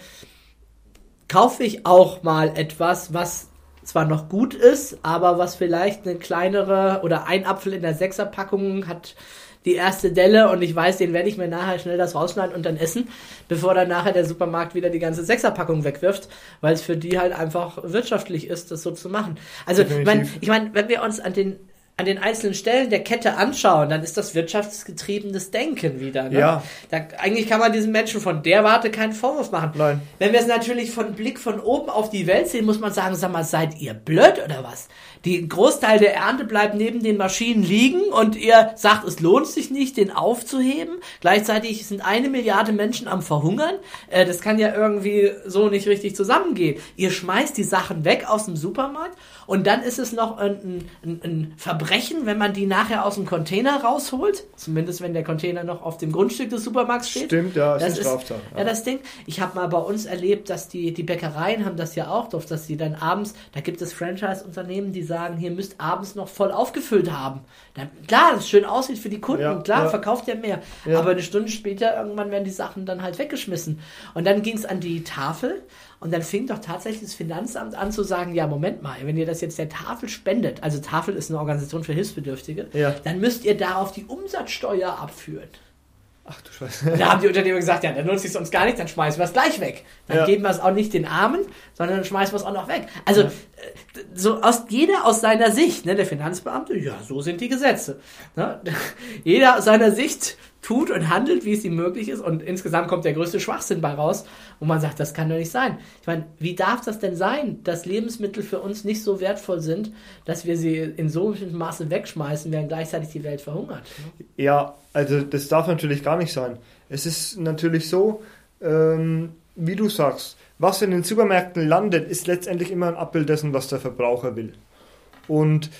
kaufe ich auch mal etwas, was zwar noch gut ist, aber was vielleicht eine kleinere oder ein Apfel in der Sechserpackung hat die erste Delle und ich weiß, den werde ich mir nachher schnell das rausschneiden und dann essen, bevor dann nachher der Supermarkt wieder die ganze Sechserpackung wegwirft, weil es für die halt einfach wirtschaftlich ist, das so zu machen. Also ich meine, Definitiv. ich mein, wenn wir uns an den an den einzelnen Stellen der Kette anschauen, dann ist das wirtschaftsgetriebenes Denken wieder. Ne? Ja. Da, eigentlich kann man diesen Menschen von der Warte keinen Vorwurf machen. Nein. Wenn wir es natürlich von Blick von oben auf die Welt sehen, muss man sagen, sag mal, seid ihr blöd oder was? Die Großteil der Ernte bleibt neben den Maschinen liegen und ihr sagt, es lohnt sich nicht, den aufzuheben. Gleichzeitig sind eine Milliarde Menschen am Verhungern. Äh, das kann ja irgendwie so nicht richtig zusammengehen. Ihr schmeißt die Sachen weg aus dem Supermarkt und dann ist es noch ein, ein, ein Verbrechen, wenn man die nachher aus dem Container rausholt. Zumindest wenn der Container noch auf dem Grundstück des Supermarkts steht. Stimmt, ja, Das ist, Straftat. ja, das Ding. Ich habe mal bei uns erlebt, dass die, die Bäckereien haben das ja auch, doch, dass sie dann abends, da gibt es Franchise-Unternehmen, die sagen, hier müsst abends noch voll aufgefüllt haben. Dann, klar, das schön aussieht für die Kunden, Ja, klar, ja. verkauft ja mehr. Ja. Aber eine Stunde später, irgendwann werden die Sachen dann halt weggeschmissen. Und dann ging es an die Tafel und dann fing doch tatsächlich das Finanzamt an zu sagen, ja, Moment mal, wenn ihr das jetzt der Tafel spendet, also Tafel ist eine Organisation für Hilfsbedürftige, Ja. dann müsst ihr darauf die Umsatzsteuer abführen. Ach du Scheiße. Da haben die Unternehmer gesagt, ja, dann nutzt es uns gar nicht, dann schmeißen wir es gleich weg. Dann Ja. geben wir es auch nicht den Armen, sondern dann schmeißen wir es auch noch weg. Also Ja. äh, so aus jeder aus seiner Sicht, ne, der Finanzbeamte, ja, so sind die Gesetze. Ne? Jeder aus seiner Sicht tut und handelt, wie es ihm möglich ist und insgesamt kommt der größte Schwachsinn bei raus, wo man sagt, das kann doch nicht sein. Ich meine, wie darf das denn sein, dass Lebensmittel für uns nicht so wertvoll sind, dass wir sie in so einem Maße wegschmeißen, während gleichzeitig die Welt verhungert? Ne? Ja, also das darf natürlich gar nicht sein. Es ist natürlich so, ähm, wie du sagst, was in den Supermärkten landet, ist letztendlich immer ein Abbild dessen, was der Verbraucher will. Und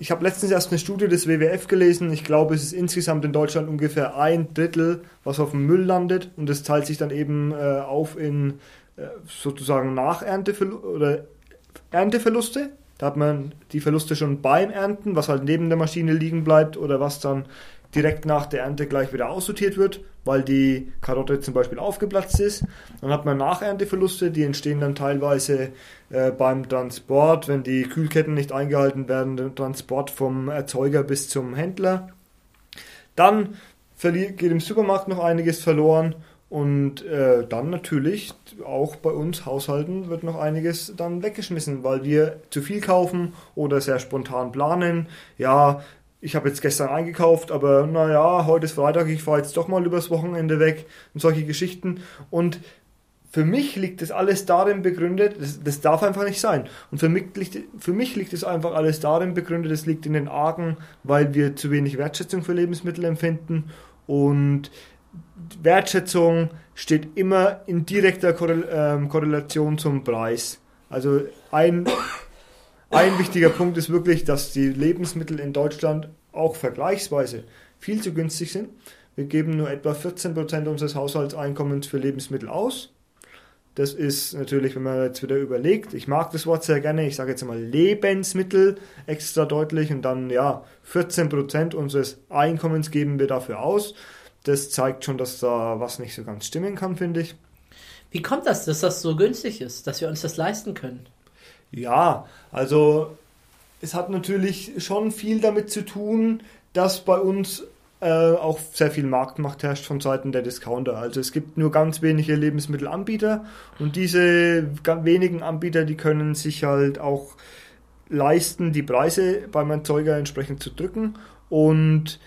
ich habe letztens erst eine Studie des WWF gelesen. Ich glaube, es ist insgesamt in Deutschland ungefähr ein Drittel, was auf dem Müll landet. Und das teilt sich dann eben äh, auf in äh, sozusagen Nachernteverluste oder Ernteverluste. Da hat man die Verluste schon beim Ernten, was halt neben der Maschine liegen bleibt oder was dann direkt nach der Ernte gleich wieder aussortiert wird, weil die Karotte zum Beispiel aufgeplatzt ist. Dann hat man Nachernteverluste, die entstehen dann teilweise äh, beim Transport, wenn die Kühlketten nicht eingehalten werden, der Transport vom Erzeuger bis zum Händler. Dann geht im Supermarkt noch einiges verloren und äh, dann natürlich auch bei uns Haushalten wird noch einiges dann weggeschmissen, weil wir zu viel kaufen oder sehr spontan planen. Ja, ich habe jetzt gestern eingekauft, aber naja, heute ist Freitag, ich fahre jetzt doch mal übers Wochenende weg und solche Geschichten. Und für mich liegt das alles darin begründet, das, das darf einfach nicht sein. Und für mich, liegt, für mich liegt es einfach alles darin begründet, es liegt in den Argen, weil wir zu wenig Wertschätzung für Lebensmittel empfinden. Und Wertschätzung steht immer in direkter ähm, Korrelation zum Preis. Also ein, ein wichtiger Punkt ist wirklich, dass die Lebensmittel in Deutschland auch vergleichsweise viel zu günstig sind. Wir geben nur etwa 14% unseres Haushaltseinkommens für Lebensmittel aus. Das ist natürlich, wenn man jetzt wieder überlegt, ich mag das Wort sehr gerne, ich sage jetzt mal Lebensmittel extra deutlich und dann ja, 14% unseres Einkommens geben wir dafür aus. Das zeigt schon, dass da was nicht so ganz stimmen kann, finde ich. Wie kommt das, dass das so günstig ist, dass wir uns das leisten können? Ja, also es hat natürlich schon viel damit zu tun, dass bei uns äh, auch sehr viel Marktmacht herrscht von Seiten der Discounter. Also es gibt nur ganz wenige Lebensmittelanbieter und diese wenigen Anbieter, die können sich halt auch leisten, die Preise beim Erzeuger entsprechend zu drücken und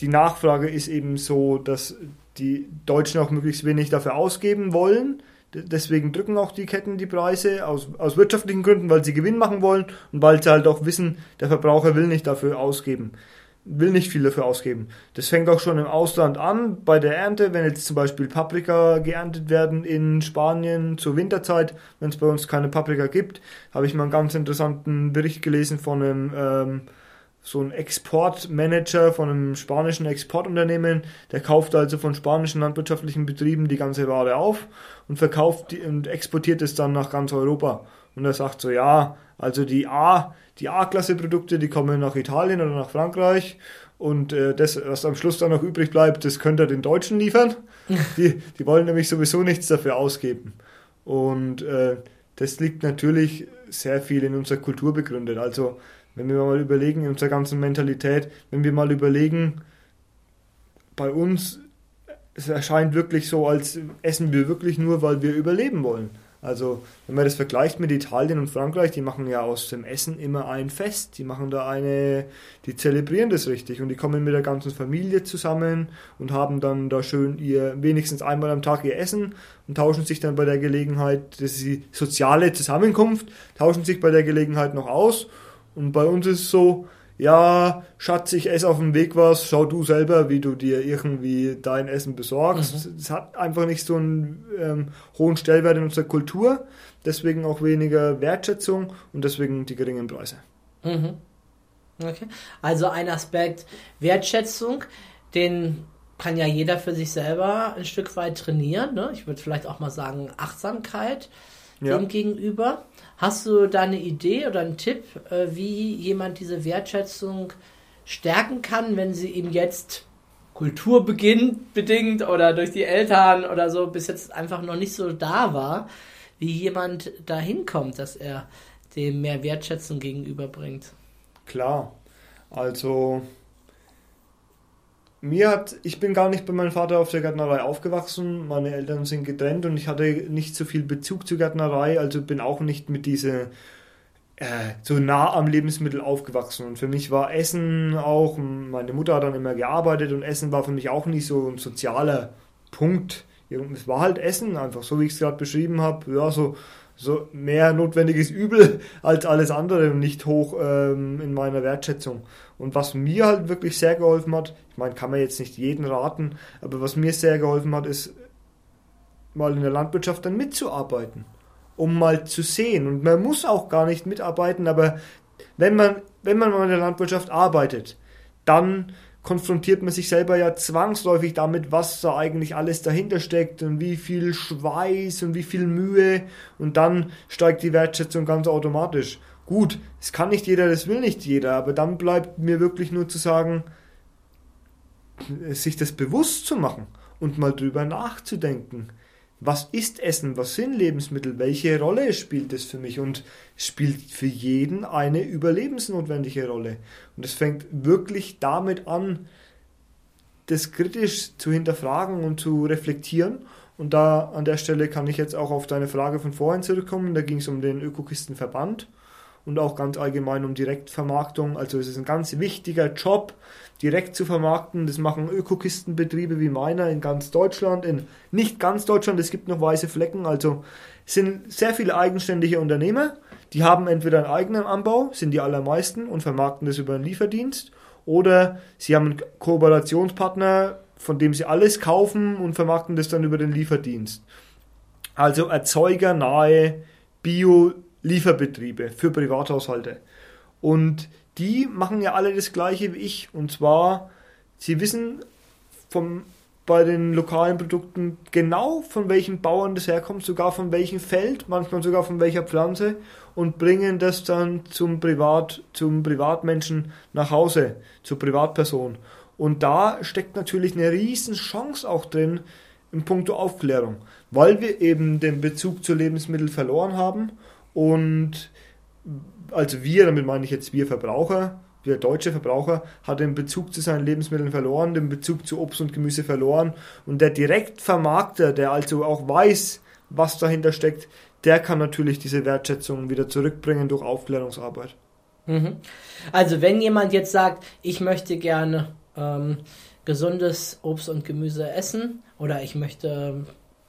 die Nachfrage ist eben so, dass die Deutschen auch möglichst wenig dafür ausgeben wollen. Deswegen drücken auch die Ketten die Preise aus, aus wirtschaftlichen Gründen, weil sie Gewinn machen wollen und weil sie halt auch wissen, der Verbraucher will nicht dafür ausgeben, will nicht viel dafür ausgeben. Das fängt auch schon im Ausland an, bei der Ernte, wenn jetzt zum Beispiel Paprika geerntet werden in Spanien zur Winterzeit, wenn es bei uns keine Paprika gibt, habe ich mal einen ganz interessanten Bericht gelesen von einem ähm, so ein Exportmanager von einem spanischen Exportunternehmen, der kauft also von spanischen landwirtschaftlichen Betrieben die ganze Ware auf und verkauft die, und exportiert es dann nach ganz Europa. Und er sagt so, ja, also die A, die A-Klasse-Produkte, die kommen nach Italien oder nach Frankreich und äh, das, was am Schluss dann noch übrig bleibt, das könnt ihr den Deutschen liefern. die, die wollen nämlich sowieso nichts dafür ausgeben. Und äh, das liegt natürlich sehr viel in unserer Kultur begründet. Also wenn wir mal überlegen, in unserer ganzen Mentalität, wenn wir mal überlegen, bei uns, es erscheint wirklich so, als essen wir wirklich nur, weil wir überleben wollen. Also, wenn man das vergleicht mit Italien und Frankreich, die machen ja aus dem Essen immer ein Fest. Die machen da eine, die zelebrieren das richtig und die kommen mit der ganzen Familie zusammen und haben dann da schön ihr, wenigstens einmal am Tag ihr Essen und tauschen sich dann bei der Gelegenheit, das ist die soziale Zusammenkunft, tauschen sich bei der Gelegenheit noch aus und bei uns ist es so, ja, Schatz, ich esse auf dem Weg was, schau du selber, wie du dir irgendwie dein Essen besorgst. Mhm. Es hat einfach nicht so einen ähm, hohen Stellwert in unserer Kultur, deswegen auch weniger Wertschätzung und deswegen die geringen Preise. Mhm. Okay. Also ein Aspekt Wertschätzung, den kann ja jeder für sich selber ein Stück weit trainieren. Ne? Ich würde vielleicht auch mal sagen Achtsamkeit ja. dem gegenüber. Hast du da eine Idee oder einen Tipp, äh, wie jemand diese Wertschätzung stärken kann, wenn sie ihm jetzt kulturbedingt oder durch die Eltern oder so bis jetzt einfach noch nicht so da war, wie jemand da hinkommt, dass er dem mehr Wertschätzung gegenüberbringt? Klar, also mir hat, ich bin gar nicht bei meinem Vater auf der Gärtnerei aufgewachsen. Meine Eltern sind getrennt und ich hatte nicht so viel Bezug zur Gärtnerei, also bin auch nicht mit diese äh, so nah am Lebensmittel aufgewachsen. Und für mich war Essen auch, meine Mutter hat dann immer gearbeitet und Essen war für mich auch nicht so ein sozialer Punkt. Es war halt Essen, einfach so wie ich es gerade beschrieben habe. Ja, so so mehr notwendiges Übel als alles andere nicht hoch ähm, in meiner Wertschätzung. Und was mir halt wirklich sehr geholfen hat, ich meine, kann man jetzt nicht jeden raten, aber was mir sehr geholfen hat, ist mal in der Landwirtschaft dann mitzuarbeiten, um mal zu sehen. Und man muss auch gar nicht mitarbeiten, aber wenn man, wenn man mal in der Landwirtschaft arbeitet, dann konfrontiert man sich selber ja zwangsläufig damit, was da eigentlich alles dahinter steckt und wie viel Schweiß und wie viel Mühe und dann steigt die Wertschätzung ganz automatisch. Gut, es kann nicht jeder, das will nicht jeder, aber dann bleibt mir wirklich nur zu sagen, sich das bewusst zu machen und mal drüber nachzudenken was ist Essen, was sind Lebensmittel, welche Rolle spielt es für mich und spielt für jeden eine überlebensnotwendige Rolle. Und es fängt wirklich damit an, das kritisch zu hinterfragen und zu reflektieren. Und da an der Stelle kann ich jetzt auch auf deine Frage von vorhin zurückkommen. Da ging es um den Ökokistenverband und auch ganz allgemein um Direktvermarktung. Also es ist ein ganz wichtiger Job, direkt zu vermarkten. Das machen Ökokistenbetriebe wie meiner in ganz Deutschland, in nicht ganz Deutschland, es gibt noch weiße Flecken. Also sind sehr viele eigenständige Unternehmer, die haben entweder einen eigenen Anbau, sind die allermeisten und vermarkten das über einen Lieferdienst, oder sie haben einen Kooperationspartner, von dem sie alles kaufen und vermarkten das dann über den Lieferdienst. Also erzeugernahe Bio Lieferbetriebe für Privathaushalte. Und die machen ja alle das gleiche wie ich. Und zwar Sie wissen vom, bei den lokalen Produkten genau von welchen Bauern das herkommt, sogar von welchem Feld, manchmal sogar von welcher Pflanze und bringen das dann zum Privat, zum Privatmenschen nach Hause, zur Privatperson. Und da steckt natürlich eine riesen Chance auch drin in puncto Aufklärung, weil wir eben den Bezug zu Lebensmitteln verloren haben und also wir, damit meine ich jetzt wir Verbraucher, der deutsche Verbraucher hat den Bezug zu seinen Lebensmitteln verloren, den Bezug zu Obst und Gemüse verloren. Und der Direktvermarkter, der also auch weiß, was dahinter steckt, der kann natürlich diese Wertschätzung wieder zurückbringen durch Aufklärungsarbeit. Mhm. Also wenn jemand jetzt sagt, ich möchte gerne ähm, gesundes Obst und Gemüse essen oder ich möchte ähm,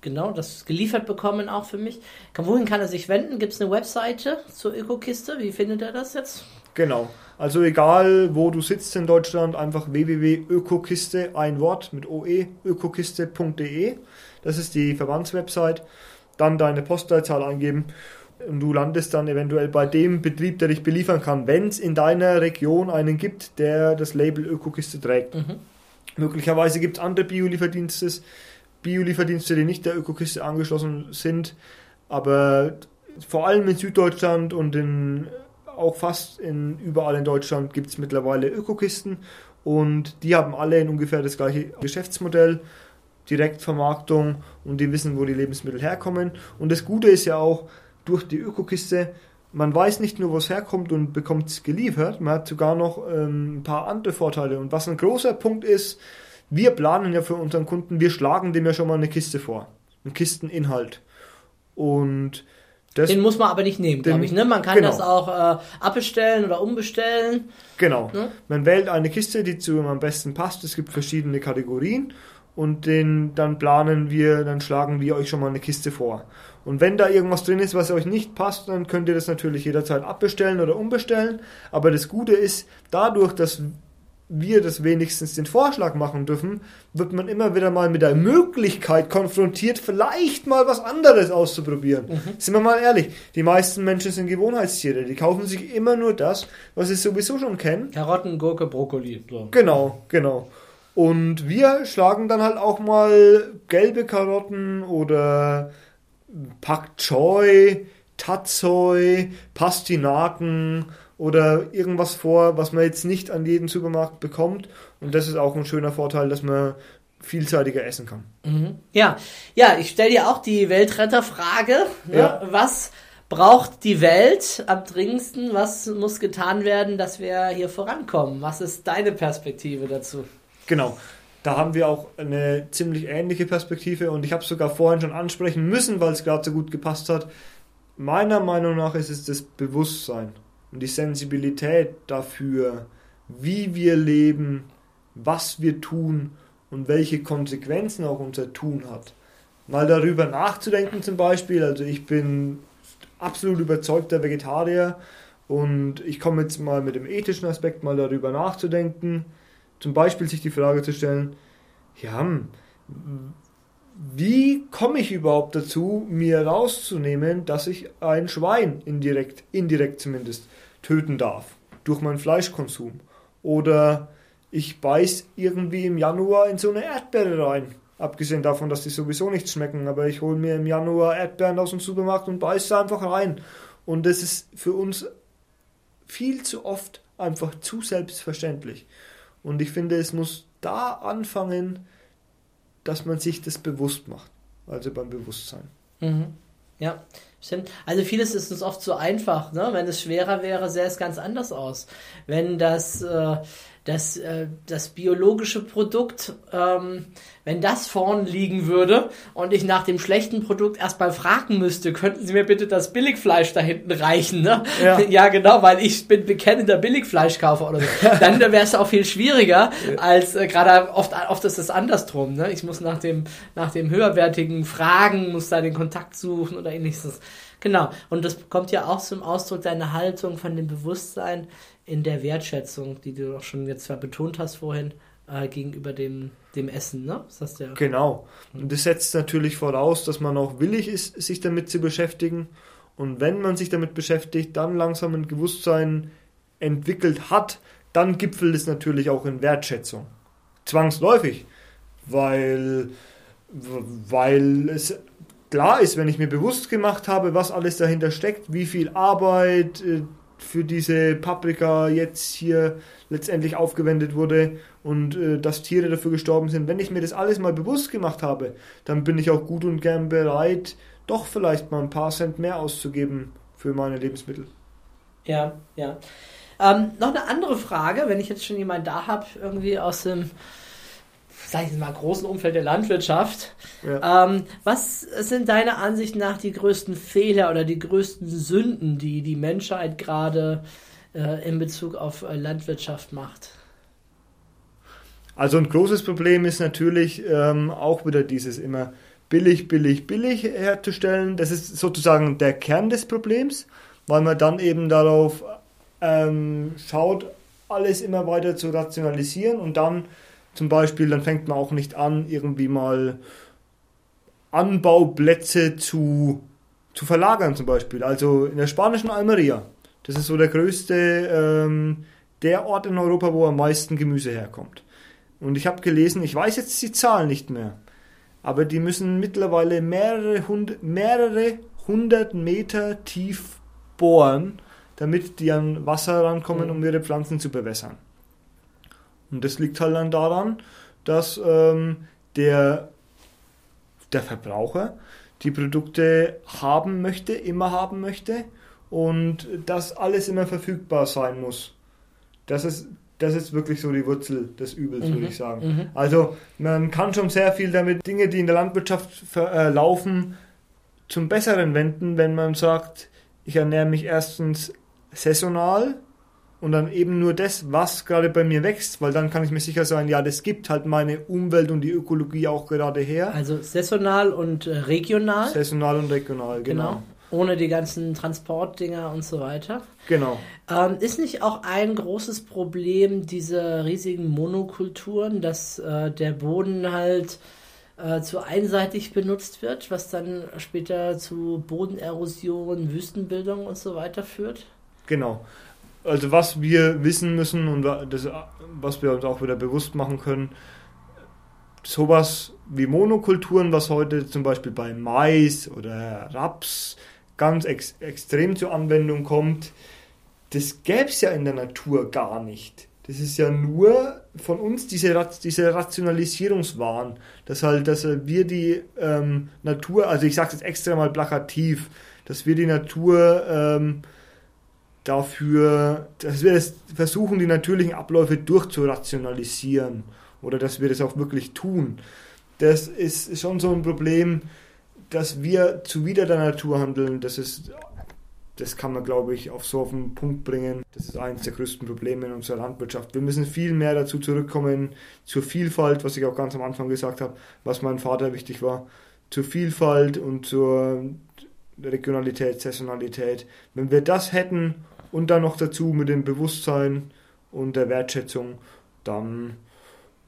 genau das geliefert bekommen auch für mich, wohin kann er sich wenden? Gibt es eine Webseite zur Ökokiste? Wie findet er das jetzt? Genau. Also egal, wo du sitzt in Deutschland, einfach www.ökokiste, ein Wort mit OE, ökokiste.de. Das ist die Verbandswebsite. Dann deine Postleitzahl eingeben und du landest dann eventuell bei dem Betrieb, der dich beliefern kann, wenn es in deiner Region einen gibt, der das Label Ökokiste trägt. Mhm. Möglicherweise gibt es andere Biolieferdienste, Biolieferdienste, die nicht der Ökokiste angeschlossen sind, aber vor allem in Süddeutschland und in auch fast in, überall in Deutschland gibt es mittlerweile Ökokisten und die haben alle in ungefähr das gleiche Geschäftsmodell, Direktvermarktung und die wissen, wo die Lebensmittel herkommen. Und das Gute ist ja auch, durch die Ökokiste, man weiß nicht nur, wo es herkommt und bekommt es geliefert, man hat sogar noch ähm, ein paar andere Vorteile. Und was ein großer Punkt ist, wir planen ja für unseren Kunden, wir schlagen dem ja schon mal eine Kiste vor, einen Kisteninhalt. Und das, den muss man aber nicht nehmen, glaube ich. Ne? Man kann genau. das auch äh, abbestellen oder umbestellen. Genau. Ne? Man wählt eine Kiste, die zu ihm am besten passt. Es gibt verschiedene Kategorien und den dann planen wir, dann schlagen wir euch schon mal eine Kiste vor. Und wenn da irgendwas drin ist, was euch nicht passt, dann könnt ihr das natürlich jederzeit abbestellen oder umbestellen. Aber das Gute ist, dadurch, dass wir das wenigstens den Vorschlag machen dürfen, wird man immer wieder mal mit der Möglichkeit konfrontiert, vielleicht mal was anderes auszuprobieren. Mhm. Sind wir mal ehrlich, die meisten Menschen sind Gewohnheitstiere, die kaufen sich immer nur das, was sie sowieso schon kennen. Karotten, Gurke, Brokkoli. So. Genau, genau. Und wir schlagen dann halt auch mal gelbe Karotten oder Pak Choi, Tatsoi, Pastinaken oder irgendwas vor, was man jetzt nicht an jedem Supermarkt bekommt. Und das ist auch ein schöner Vorteil, dass man vielseitiger essen kann. Mhm. Ja, ja, ich stelle dir auch die Weltretterfrage. Ne? Ja. Was braucht die Welt am dringendsten? Was muss getan werden, dass wir hier vorankommen? Was ist deine Perspektive dazu? Genau. Da haben wir auch eine ziemlich ähnliche Perspektive und ich habe es sogar vorhin schon ansprechen müssen, weil es gerade so gut gepasst hat. Meiner Meinung nach ist es das Bewusstsein und die Sensibilität dafür, wie wir leben, was wir tun und welche Konsequenzen auch unser Tun hat. Mal darüber nachzudenken zum Beispiel, also ich bin absolut überzeugter Vegetarier und ich komme jetzt mal mit dem ethischen Aspekt mal darüber nachzudenken, zum Beispiel sich die Frage zu stellen, ja, wie komme ich überhaupt dazu, mir rauszunehmen, dass ich ein Schwein indirekt, indirekt zumindest, töten darf durch meinen Fleischkonsum? Oder ich beiß irgendwie im Januar in so eine Erdbeere rein. Abgesehen davon, dass die sowieso nicht schmecken, aber ich hole mir im Januar Erdbeeren aus dem Supermarkt und beiße einfach rein. Und das ist für uns viel zu oft einfach zu selbstverständlich. Und ich finde, es muss da anfangen, dass man sich das bewusst macht. Also beim Bewusstsein. Mhm. Ja, stimmt. Also vieles ist uns oft so einfach. Ne? Wenn es schwerer wäre, sähe es ganz anders aus. Wenn das äh, das, äh, das biologische Produkt, ähm, wenn das vorn liegen würde und ich nach dem schlechten Produkt erstmal fragen müsste, könnten Sie mir bitte das Billigfleisch da hinten reichen? Ne? Ja. ja, genau, weil ich bin bekennender Billigfleischkaufer oder so. Dann wäre es auch viel schwieriger, als äh, gerade oft, oft ist es andersrum. Ne? Ich muss nach dem, nach dem höherwertigen fragen, muss da den Kontakt suchen oder ähnliches. Genau, und das kommt ja auch zum Ausdruck deiner Haltung von dem Bewusstsein, in der Wertschätzung, die du auch schon jetzt zwar betont hast vorhin, äh, gegenüber dem, dem Essen, ne? Das hast du ja. Genau. Und das setzt natürlich voraus, dass man auch willig ist, sich damit zu beschäftigen. Und wenn man sich damit beschäftigt, dann langsam ein Bewusstsein entwickelt hat, dann gipfelt es natürlich auch in Wertschätzung. zwangsläufig, weil, weil es klar ist, wenn ich mir bewusst gemacht habe, was alles dahinter steckt, wie viel Arbeit äh, für diese Paprika jetzt hier letztendlich aufgewendet wurde und äh, dass Tiere dafür gestorben sind. Wenn ich mir das alles mal bewusst gemacht habe, dann bin ich auch gut und gern bereit, doch vielleicht mal ein paar Cent mehr auszugeben für meine Lebensmittel. Ja, ja. Ähm, noch eine andere Frage, wenn ich jetzt schon jemanden da habe, irgendwie aus dem sag ich mal, großen Umfeld der Landwirtschaft. Ja. Ähm, was sind deiner Ansicht nach die größten Fehler oder die größten Sünden, die die Menschheit gerade äh, in Bezug auf äh, Landwirtschaft macht? Also ein großes Problem ist natürlich ähm, auch wieder dieses immer billig, billig, billig herzustellen. Das ist sozusagen der Kern des Problems, weil man dann eben darauf ähm, schaut, alles immer weiter zu rationalisieren und dann zum Beispiel, dann fängt man auch nicht an, irgendwie mal Anbauplätze zu, zu verlagern zum Beispiel. Also in der spanischen Almeria, das ist so der größte, ähm, der Ort in Europa, wo am meisten Gemüse herkommt. Und ich habe gelesen, ich weiß jetzt die Zahl nicht mehr, aber die müssen mittlerweile mehrere, hund, mehrere hundert Meter tief bohren, damit die an Wasser rankommen, um ihre Pflanzen zu bewässern. Und das liegt halt dann daran, dass ähm, der, der Verbraucher die Produkte haben möchte, immer haben möchte und dass alles immer verfügbar sein muss. Das ist, das ist wirklich so die Wurzel des Übels, mhm. würde ich sagen. Mhm. Also man kann schon sehr viel damit Dinge, die in der Landwirtschaft äh, laufen, zum Besseren wenden, wenn man sagt, ich ernähre mich erstens saisonal, und dann eben nur das, was gerade bei mir wächst, weil dann kann ich mir sicher sein, ja, das gibt halt meine Umwelt und die Ökologie auch gerade her. Also saisonal und äh, regional. Saisonal und regional, genau. genau. Ohne die ganzen Transportdinger und so weiter. Genau. Ähm, ist nicht auch ein großes Problem diese riesigen Monokulturen, dass äh, der Boden halt äh, zu einseitig benutzt wird, was dann später zu Bodenerosion, Wüstenbildung und so weiter führt? Genau also was wir wissen müssen und das, was wir uns auch wieder bewusst machen können, sowas wie Monokulturen, was heute zum Beispiel bei Mais oder Raps ganz ex extrem zur Anwendung kommt, das gäbe es ja in der Natur gar nicht. Das ist ja nur von uns diese, diese Rationalisierungswahn, dass halt, dass wir die ähm, Natur, also ich sage es jetzt extra mal plakativ, dass wir die Natur ähm, dafür, dass wir es versuchen, die natürlichen Abläufe durchzurationalisieren oder dass wir das auch wirklich tun. Das ist schon so ein Problem, dass wir zuwider der Natur handeln. Das ist, das kann man, glaube ich, auf so den Punkt bringen. Das ist eines der größten Probleme in unserer Landwirtschaft. Wir müssen viel mehr dazu zurückkommen, zur Vielfalt, was ich auch ganz am Anfang gesagt habe, was meinem Vater wichtig war, zur Vielfalt und zur Regionalität, Saisonalität. Wenn wir das hätten und dann noch dazu mit dem Bewusstsein und der Wertschätzung, dann,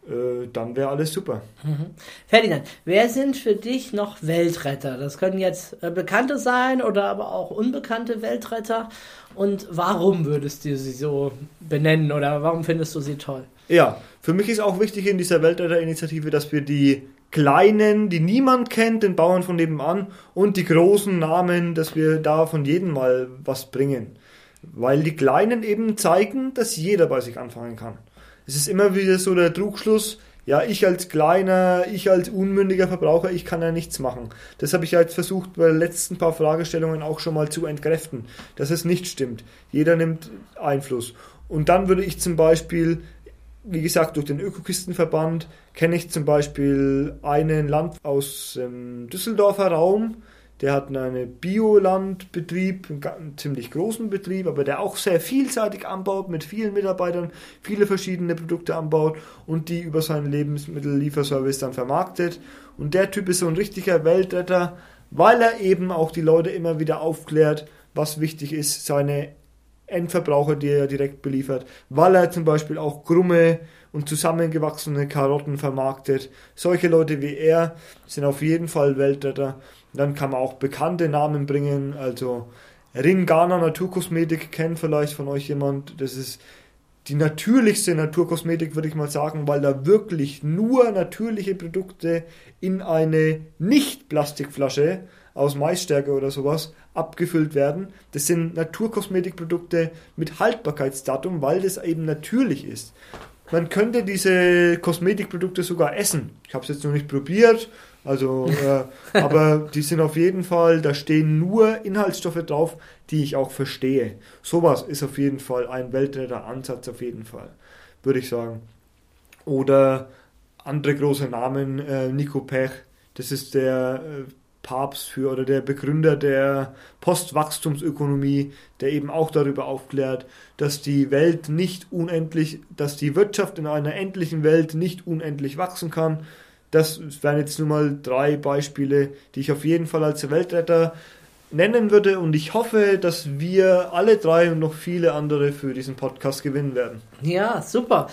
äh, dann wäre alles super. Mhm. Ferdinand, wer sind für dich noch Weltretter? Das können jetzt äh, Bekannte sein oder aber auch unbekannte Weltretter. Und warum würdest du sie so benennen oder warum findest du sie toll? Ja, für mich ist auch wichtig in dieser Weltretterinitiative, dass wir die kleinen, die niemand kennt, den Bauern von nebenan und die großen Namen, dass wir da von jedem mal was bringen. Weil die Kleinen eben zeigen, dass jeder bei sich anfangen kann. Es ist immer wieder so der Trugschluss, ja, ich als kleiner, ich als unmündiger Verbraucher, ich kann ja nichts machen. Das habe ich ja jetzt versucht bei den letzten paar Fragestellungen auch schon mal zu entkräften, dass es nicht stimmt. Jeder nimmt Einfluss. Und dann würde ich zum Beispiel, wie gesagt, durch den Ökokistenverband kenne ich zum Beispiel einen Land aus dem Düsseldorfer Raum, der hat einen Biolandbetrieb, einen ziemlich großen Betrieb, aber der auch sehr vielseitig anbaut, mit vielen Mitarbeitern, viele verschiedene Produkte anbaut und die über seinen Lebensmittellieferservice dann vermarktet. Und der Typ ist so ein richtiger Weltretter, weil er eben auch die Leute immer wieder aufklärt, was wichtig ist, seine Endverbraucher, die er direkt beliefert, weil er zum Beispiel auch krumme und zusammengewachsene Karotten vermarktet. Solche Leute wie er sind auf jeden Fall Weltretter. Dann kann man auch bekannte Namen bringen, also Ringana Naturkosmetik kennt vielleicht von euch jemand. Das ist die natürlichste Naturkosmetik, würde ich mal sagen, weil da wirklich nur natürliche Produkte in eine Nicht-Plastikflasche aus Maisstärke oder sowas abgefüllt werden. Das sind Naturkosmetikprodukte mit Haltbarkeitsdatum, weil das eben natürlich ist. Man könnte diese Kosmetikprodukte sogar essen. Ich habe es jetzt noch nicht probiert, also, äh, aber die sind auf jeden Fall, da stehen nur Inhaltsstoffe drauf, die ich auch verstehe. Sowas ist auf jeden Fall ein Weltretter-Ansatz, auf jeden Fall, würde ich sagen. Oder andere große Namen, äh, Nico Pech, das ist der äh, Papst für oder der Begründer der Postwachstumsökonomie, der eben auch darüber aufklärt, dass die Welt nicht unendlich, dass die Wirtschaft in einer endlichen Welt nicht unendlich wachsen kann. Das wären jetzt nur mal drei Beispiele, die ich auf jeden Fall als Weltretter nennen würde und ich hoffe, dass wir alle drei und noch viele andere für diesen Podcast gewinnen werden. Ja, super.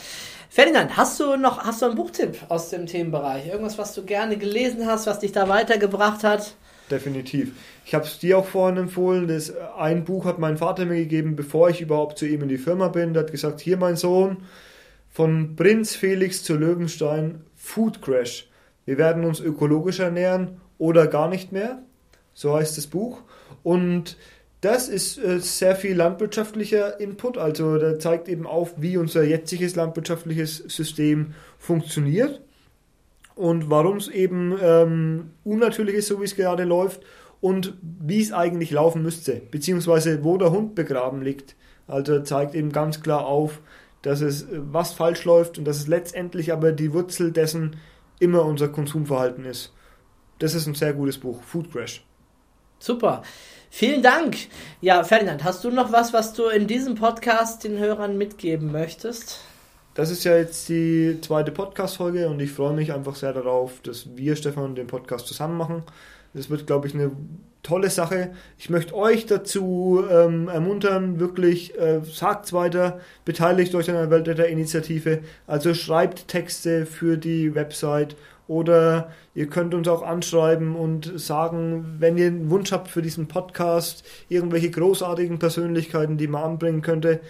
Ferdinand, hast du noch hast du einen Buchtipp aus dem Themenbereich? Irgendwas, was du gerne gelesen hast, was dich da weitergebracht hat? Definitiv. Ich habe es dir auch vorhin empfohlen. Das, ein Buch hat mein Vater mir gegeben, bevor ich überhaupt zu ihm in die Firma bin. Der hat gesagt, hier mein Sohn, von Prinz Felix zu Löwenstein, Food Crash. Wir werden uns ökologisch ernähren oder gar nicht mehr. So heißt das Buch. Und das ist äh, sehr viel landwirtschaftlicher Input, also der zeigt eben auf, wie unser jetziges landwirtschaftliches System funktioniert und warum es eben ähm, unnatürlich ist, so wie es gerade läuft und wie es eigentlich laufen müsste, beziehungsweise wo der Hund begraben liegt. Also zeigt eben ganz klar auf, dass es äh, was falsch läuft und dass es letztendlich aber die Wurzel dessen immer unser Konsumverhalten ist. Das ist ein sehr gutes Buch, Food Crash. Super. Vielen Dank. Ja, Ferdinand, hast du noch was, was du in diesem Podcast den Hörern mitgeben möchtest? Das ist ja jetzt die zweite Podcast-Folge und ich freue mich einfach sehr darauf, dass wir, Stefan, den Podcast zusammen machen. Das wird, glaube ich, eine tolle Sache. Ich möchte euch dazu ähm, ermuntern, wirklich, äh, sagt's weiter, beteiligt euch an der Weltretter-Initiative, also schreibt Texte für die Website oder ihr könnt uns auch anschreiben und sagen, wenn ihr einen Wunsch habt für diesen Podcast, irgendwelche großartigen Persönlichkeiten, die man anbringen könnte,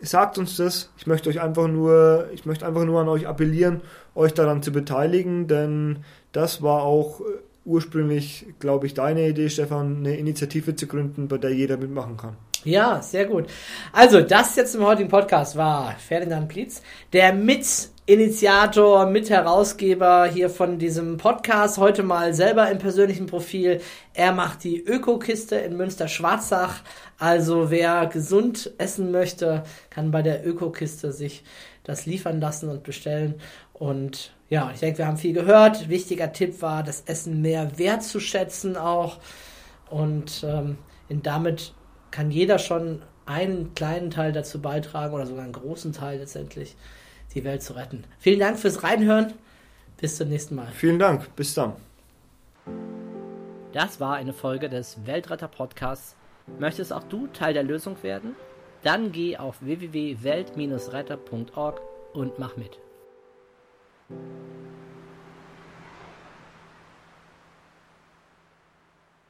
sagt uns das. Ich möchte euch einfach nur, ich möchte einfach nur an euch appellieren, euch daran zu beteiligen, denn das war auch äh, ursprünglich, glaube ich, deine Idee, Stefan, eine Initiative zu gründen, bei der jeder mitmachen kann. Ja, sehr gut. Also, das jetzt im heutigen Podcast war Ferdinand Plitz, der Mitinitiator, Mitherausgeber hier von diesem Podcast. Heute mal selber im persönlichen Profil. Er macht die Ökokiste in Münster-Schwarzach. Also, wer gesund essen möchte, kann bei der Ökokiste sich das liefern lassen und bestellen. Und ja, ich denke, wir haben viel gehört. Wichtiger Tipp war, das Essen mehr wertzuschätzen auch. Und ähm, damit kann jeder schon einen kleinen Teil dazu beitragen oder sogar einen großen Teil letztendlich, die Welt zu retten. Vielen Dank fürs Reinhören. Bis zum nächsten Mal. Vielen Dank. Bis dann. Das war eine Folge des Weltretter Podcasts. Möchtest auch du Teil der Lösung werden? Dann geh auf www.welt-retter.org und mach mit. 何?